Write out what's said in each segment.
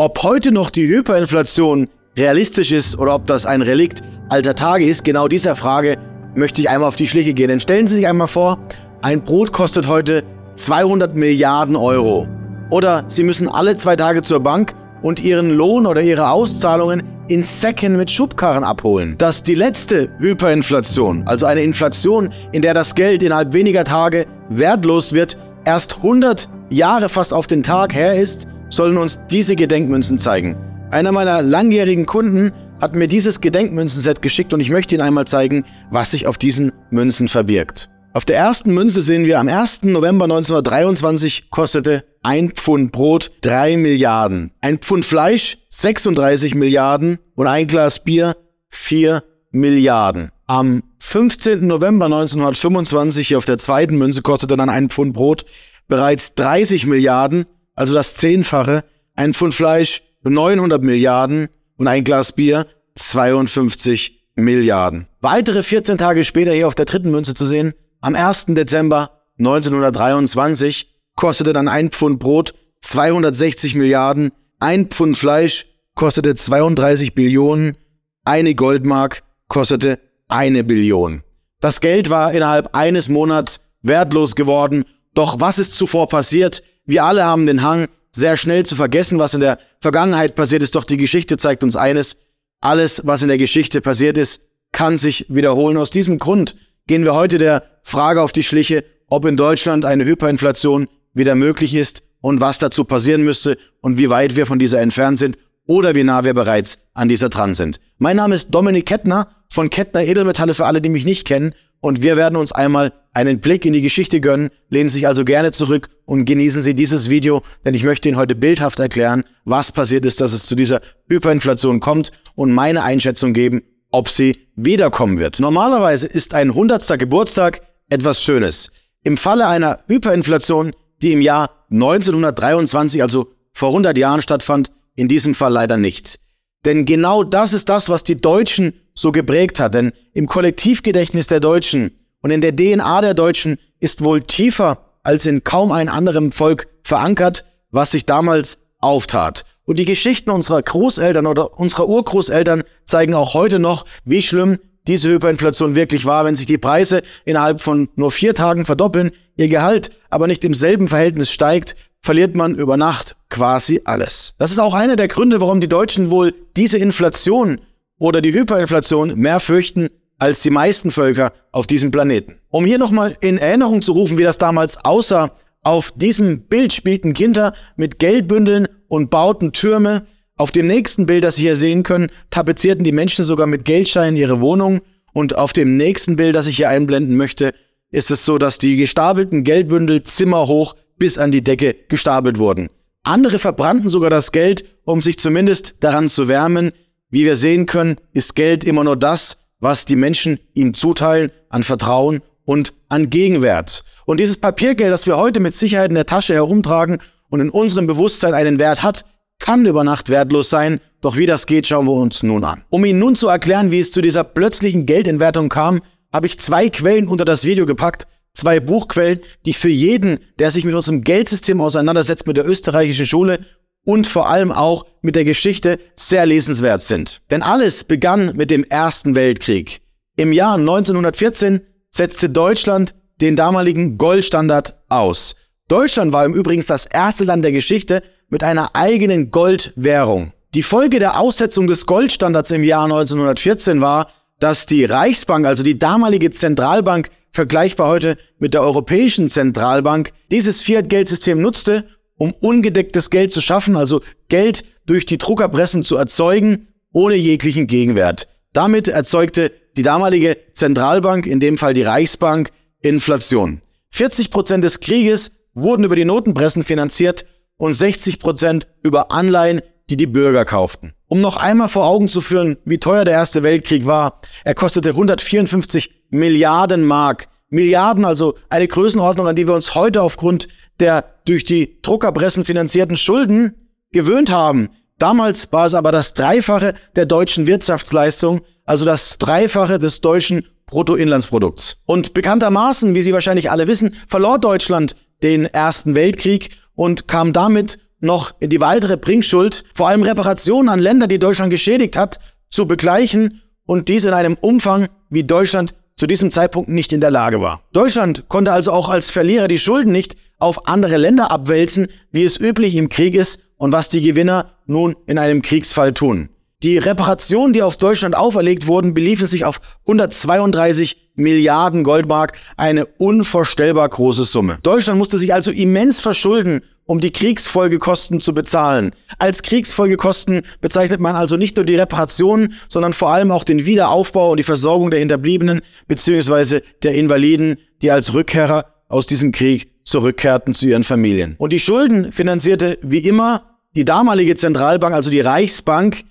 Ob heute noch die Hyperinflation realistisch ist oder ob das ein Relikt alter Tage ist, genau dieser Frage möchte ich einmal auf die Schliche gehen. Denn stellen Sie sich einmal vor, ein Brot kostet heute 200 Milliarden Euro. Oder Sie müssen alle zwei Tage zur Bank und Ihren Lohn oder Ihre Auszahlungen in Säcken mit Schubkarren abholen. Dass die letzte Hyperinflation, also eine Inflation, in der das Geld innerhalb weniger Tage wertlos wird, erst 100 Jahre fast auf den Tag her ist, sollen uns diese Gedenkmünzen zeigen. Einer meiner langjährigen Kunden hat mir dieses Gedenkmünzenset geschickt und ich möchte Ihnen einmal zeigen, was sich auf diesen Münzen verbirgt. Auf der ersten Münze sehen wir, am 1. November 1923 kostete ein Pfund Brot 3 Milliarden, ein Pfund Fleisch 36 Milliarden und ein Glas Bier 4 Milliarden. Am 15. November 1925 hier auf der zweiten Münze kostete dann ein Pfund Brot bereits 30 Milliarden, also das Zehnfache, ein Pfund Fleisch 900 Milliarden und ein Glas Bier 52 Milliarden. Weitere 14 Tage später hier auf der dritten Münze zu sehen, am 1. Dezember 1923 kostete dann ein Pfund Brot 260 Milliarden, ein Pfund Fleisch kostete 32 Billionen, eine Goldmark kostete eine Billion. Das Geld war innerhalb eines Monats wertlos geworden, doch was ist zuvor passiert? Wir alle haben den Hang, sehr schnell zu vergessen, was in der Vergangenheit passiert ist, doch die Geschichte zeigt uns eines, alles, was in der Geschichte passiert ist, kann sich wiederholen. Aus diesem Grund gehen wir heute der Frage auf die Schliche, ob in Deutschland eine Hyperinflation wieder möglich ist und was dazu passieren müsste und wie weit wir von dieser entfernt sind oder wie nah wir bereits an dieser dran sind. Mein Name ist Dominik Kettner von Kettner Edelmetalle für alle, die mich nicht kennen und wir werden uns einmal einen Blick in die Geschichte gönnen. Lehnen Sie sich also gerne zurück und genießen Sie dieses Video, denn ich möchte Ihnen heute bildhaft erklären, was passiert ist, dass es zu dieser Hyperinflation kommt und meine Einschätzung geben, ob sie wiederkommen wird. Normalerweise ist ein 100. Geburtstag etwas Schönes. Im Falle einer Hyperinflation, die im Jahr 1923, also vor 100 Jahren stattfand, in diesem Fall leider nicht. Denn genau das ist das, was die Deutschen so geprägt hat. Denn im Kollektivgedächtnis der Deutschen und in der DNA der Deutschen ist wohl tiefer als in kaum einem anderen Volk verankert, was sich damals auftat. Und die Geschichten unserer Großeltern oder unserer Urgroßeltern zeigen auch heute noch, wie schlimm diese Hyperinflation wirklich war, wenn sich die Preise innerhalb von nur vier Tagen verdoppeln, ihr Gehalt aber nicht im selben Verhältnis steigt, verliert man über Nacht quasi alles. Das ist auch einer der Gründe, warum die Deutschen wohl diese Inflation oder die Hyperinflation mehr fürchten als die meisten Völker auf diesem Planeten. Um hier nochmal in Erinnerung zu rufen, wie das damals aussah, auf diesem Bild spielten Kinder mit Geldbündeln und bauten Türme. Auf dem nächsten Bild, das Sie hier sehen können, tapezierten die Menschen sogar mit Geldscheinen ihre Wohnung. Und auf dem nächsten Bild, das ich hier einblenden möchte, ist es so, dass die gestapelten Geldbündel zimmerhoch bis an die Decke gestapelt wurden. Andere verbrannten sogar das Geld, um sich zumindest daran zu wärmen. Wie wir sehen können, ist Geld immer nur das, was die Menschen ihm zuteilen an Vertrauen und an Gegenwert. Und dieses Papiergeld, das wir heute mit Sicherheit in der Tasche herumtragen und in unserem Bewusstsein einen Wert hat, kann über Nacht wertlos sein, doch wie das geht, schauen wir uns nun an. Um Ihnen nun zu erklären, wie es zu dieser plötzlichen Geldentwertung kam, habe ich zwei Quellen unter das Video gepackt, zwei Buchquellen, die für jeden, der sich mit unserem Geldsystem auseinandersetzt, mit der österreichischen Schule und vor allem auch mit der Geschichte sehr lesenswert sind. Denn alles begann mit dem Ersten Weltkrieg. Im Jahr 1914 setzte Deutschland den damaligen Goldstandard aus. Deutschland war im Übrigen das erste Land der Geschichte mit einer eigenen Goldwährung. Die Folge der Aussetzung des Goldstandards im Jahr 1914 war, dass die Reichsbank, also die damalige Zentralbank, vergleichbar heute mit der Europäischen Zentralbank, dieses Fiat-Geldsystem nutzte, um ungedecktes Geld zu schaffen, also Geld durch die Druckerpressen zu erzeugen, ohne jeglichen Gegenwert. Damit erzeugte die damalige Zentralbank, in dem Fall die Reichsbank, Inflation. 40 Prozent des Krieges wurden über die Notenpressen finanziert und 60 Prozent über Anleihen, die die Bürger kauften. Um noch einmal vor Augen zu führen, wie teuer der Erste Weltkrieg war, er kostete 154 Milliarden Mark. Milliarden, also eine Größenordnung, an die wir uns heute aufgrund der durch die Druckerpressen finanzierten Schulden gewöhnt haben. Damals war es aber das Dreifache der deutschen Wirtschaftsleistung, also das Dreifache des deutschen Bruttoinlandsprodukts. Und bekanntermaßen, wie Sie wahrscheinlich alle wissen, verlor Deutschland den Ersten Weltkrieg und kam damit noch die weitere Bringschuld, vor allem Reparationen an Länder, die Deutschland geschädigt hat, zu begleichen und dies in einem Umfang, wie Deutschland zu diesem Zeitpunkt nicht in der Lage war. Deutschland konnte also auch als Verlierer die Schulden nicht auf andere Länder abwälzen, wie es üblich im Krieg ist und was die Gewinner nun in einem Kriegsfall tun. Die Reparationen, die auf Deutschland auferlegt wurden, beliefen sich auf 132 Milliarden Goldmark, eine unvorstellbar große Summe. Deutschland musste sich also immens verschulden, um die Kriegsfolgekosten zu bezahlen. Als Kriegsfolgekosten bezeichnet man also nicht nur die Reparationen, sondern vor allem auch den Wiederaufbau und die Versorgung der Hinterbliebenen bzw. der Invaliden, die als Rückkehrer aus diesem Krieg zurückkehrten zu ihren Familien. Und die Schulden finanzierte wie immer die damalige Zentralbank, also die Reichsbank,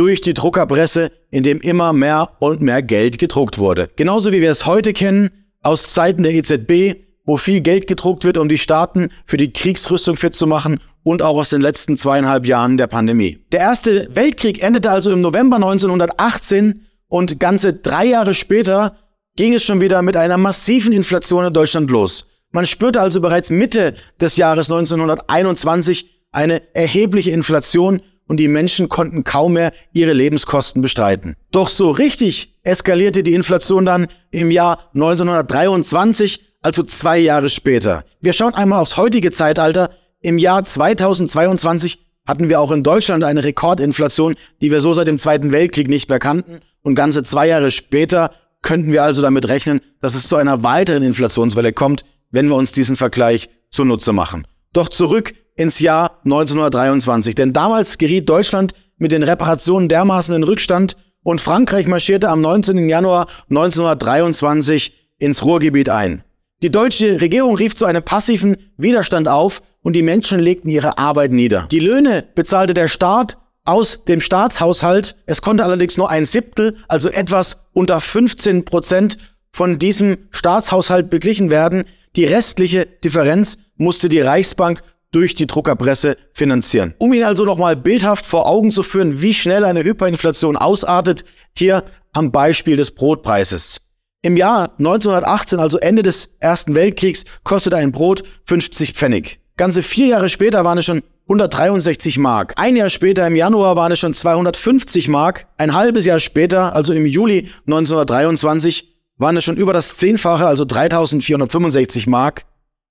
durch die Druckerpresse, in dem immer mehr und mehr Geld gedruckt wurde. Genauso wie wir es heute kennen aus Zeiten der EZB, wo viel Geld gedruckt wird, um die Staaten für die Kriegsrüstung fit zu machen und auch aus den letzten zweieinhalb Jahren der Pandemie. Der Erste Weltkrieg endete also im November 1918 und ganze drei Jahre später ging es schon wieder mit einer massiven Inflation in Deutschland los. Man spürte also bereits Mitte des Jahres 1921 eine erhebliche Inflation, und die Menschen konnten kaum mehr ihre Lebenskosten bestreiten. Doch so richtig eskalierte die Inflation dann im Jahr 1923, also zwei Jahre später. Wir schauen einmal aufs heutige Zeitalter. Im Jahr 2022 hatten wir auch in Deutschland eine Rekordinflation, die wir so seit dem Zweiten Weltkrieg nicht mehr kannten. Und ganze zwei Jahre später könnten wir also damit rechnen, dass es zu einer weiteren Inflationswelle kommt, wenn wir uns diesen Vergleich zunutze machen. Doch zurück ins Jahr 1923. Denn damals geriet Deutschland mit den Reparationen dermaßen in Rückstand und Frankreich marschierte am 19. Januar 1923 ins Ruhrgebiet ein. Die deutsche Regierung rief zu einem passiven Widerstand auf und die Menschen legten ihre Arbeit nieder. Die Löhne bezahlte der Staat aus dem Staatshaushalt. Es konnte allerdings nur ein Siebtel, also etwas unter 15 Prozent von diesem Staatshaushalt beglichen werden. Die restliche Differenz musste die Reichsbank durch die Druckerpresse finanzieren. Um Ihnen also nochmal bildhaft vor Augen zu führen, wie schnell eine Hyperinflation ausartet, hier am Beispiel des Brotpreises. Im Jahr 1918, also Ende des Ersten Weltkriegs, kostete ein Brot 50 Pfennig. Ganze vier Jahre später waren es schon 163 Mark. Ein Jahr später, im Januar, waren es schon 250 Mark. Ein halbes Jahr später, also im Juli 1923, waren es schon über das Zehnfache, also 3465 Mark.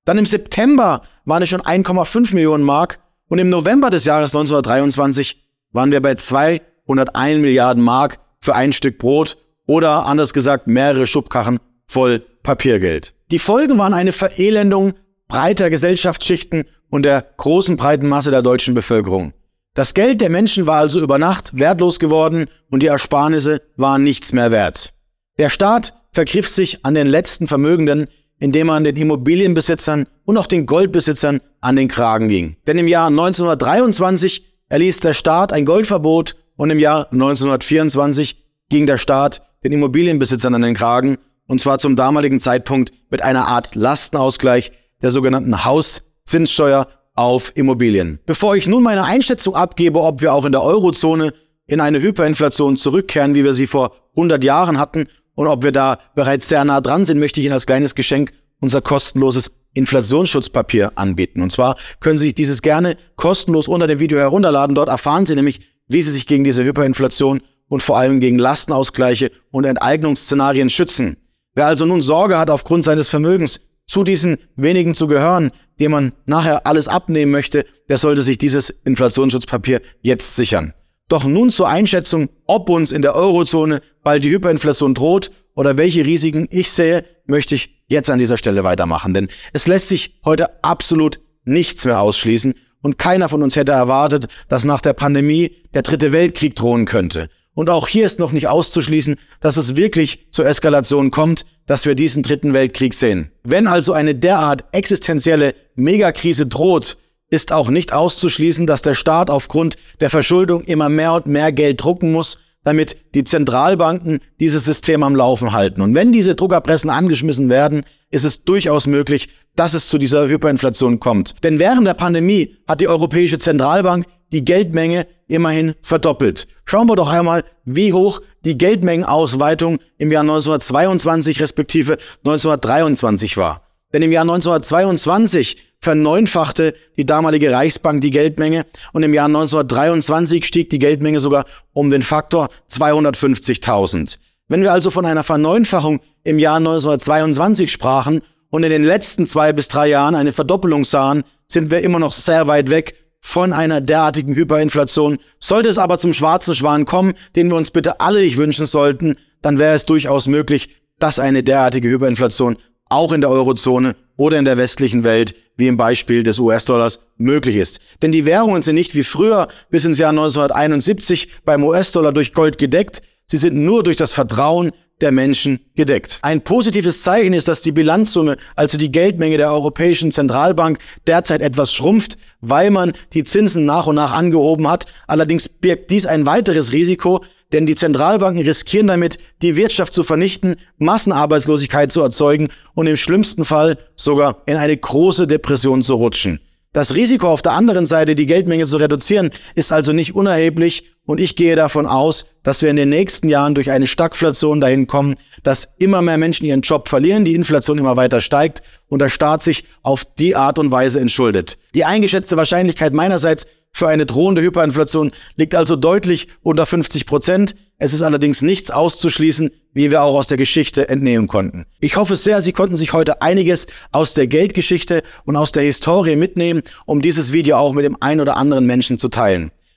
Dann im September waren es schon 1,5 Millionen Mark und im November des Jahres 1923 waren wir bei 201 Milliarden Mark für ein Stück Brot oder anders gesagt mehrere Schubkachen voll Papiergeld. Die Folgen waren eine Verelendung breiter Gesellschaftsschichten und der großen breiten Masse der deutschen Bevölkerung. Das Geld der Menschen war also über Nacht wertlos geworden und die Ersparnisse waren nichts mehr wert. Der Staat vergriff sich an den letzten Vermögenden, indem man den Immobilienbesitzern und auch den Goldbesitzern an den Kragen ging. Denn im Jahr 1923 erließ der Staat ein Goldverbot und im Jahr 1924 ging der Staat den Immobilienbesitzern an den Kragen und zwar zum damaligen Zeitpunkt mit einer Art Lastenausgleich der sogenannten Hauszinssteuer auf Immobilien. Bevor ich nun meine Einschätzung abgebe, ob wir auch in der Eurozone in eine Hyperinflation zurückkehren, wie wir sie vor 100 Jahren hatten, und ob wir da bereits sehr nah dran sind, möchte ich Ihnen als kleines Geschenk unser kostenloses Inflationsschutzpapier anbieten. Und zwar können Sie sich dieses gerne kostenlos unter dem Video herunterladen. Dort erfahren Sie nämlich, wie Sie sich gegen diese Hyperinflation und vor allem gegen Lastenausgleiche und Enteignungsszenarien schützen. Wer also nun Sorge hat, aufgrund seines Vermögens zu diesen wenigen zu gehören, dem man nachher alles abnehmen möchte, der sollte sich dieses Inflationsschutzpapier jetzt sichern. Doch nun zur Einschätzung, ob uns in der Eurozone bald die Hyperinflation droht oder welche Risiken ich sehe, möchte ich jetzt an dieser Stelle weitermachen. Denn es lässt sich heute absolut nichts mehr ausschließen und keiner von uns hätte erwartet, dass nach der Pandemie der dritte Weltkrieg drohen könnte. Und auch hier ist noch nicht auszuschließen, dass es wirklich zur Eskalation kommt, dass wir diesen dritten Weltkrieg sehen. Wenn also eine derart existenzielle Megakrise droht, ist auch nicht auszuschließen, dass der Staat aufgrund der Verschuldung immer mehr und mehr Geld drucken muss, damit die Zentralbanken dieses System am Laufen halten. Und wenn diese Druckerpressen angeschmissen werden, ist es durchaus möglich, dass es zu dieser Hyperinflation kommt. Denn während der Pandemie hat die Europäische Zentralbank die Geldmenge immerhin verdoppelt. Schauen wir doch einmal, wie hoch die Geldmengenausweitung im Jahr 1922 respektive 1923 war. Denn im Jahr 1922 verneunfachte die damalige Reichsbank die Geldmenge und im Jahr 1923 stieg die Geldmenge sogar um den Faktor 250.000. Wenn wir also von einer Verneunfachung im Jahr 1922 sprachen und in den letzten zwei bis drei Jahren eine Verdoppelung sahen, sind wir immer noch sehr weit weg von einer derartigen Hyperinflation. Sollte es aber zum schwarzen Schwan kommen, den wir uns bitte alle nicht wünschen sollten, dann wäre es durchaus möglich, dass eine derartige Hyperinflation auch in der Eurozone oder in der westlichen Welt, wie im Beispiel des US-Dollars, möglich ist. Denn die Währungen sind nicht wie früher bis ins Jahr 1971 beim US-Dollar durch Gold gedeckt, sie sind nur durch das Vertrauen der Menschen gedeckt. Ein positives Zeichen ist, dass die Bilanzsumme, also die Geldmenge der Europäischen Zentralbank, derzeit etwas schrumpft, weil man die Zinsen nach und nach angehoben hat. Allerdings birgt dies ein weiteres Risiko, denn die Zentralbanken riskieren damit, die Wirtschaft zu vernichten, Massenarbeitslosigkeit zu erzeugen und im schlimmsten Fall sogar in eine große Depression zu rutschen. Das Risiko auf der anderen Seite, die Geldmenge zu reduzieren, ist also nicht unerheblich und ich gehe davon aus, dass wir in den nächsten Jahren durch eine Stagflation dahin kommen, dass immer mehr Menschen ihren Job verlieren, die Inflation immer weiter steigt und der Staat sich auf die Art und Weise entschuldet. Die eingeschätzte Wahrscheinlichkeit meinerseits für eine drohende Hyperinflation liegt also deutlich unter 50 Prozent. Es ist allerdings nichts auszuschließen, wie wir auch aus der Geschichte entnehmen konnten. Ich hoffe sehr, Sie konnten sich heute einiges aus der Geldgeschichte und aus der Historie mitnehmen, um dieses Video auch mit dem ein oder anderen Menschen zu teilen.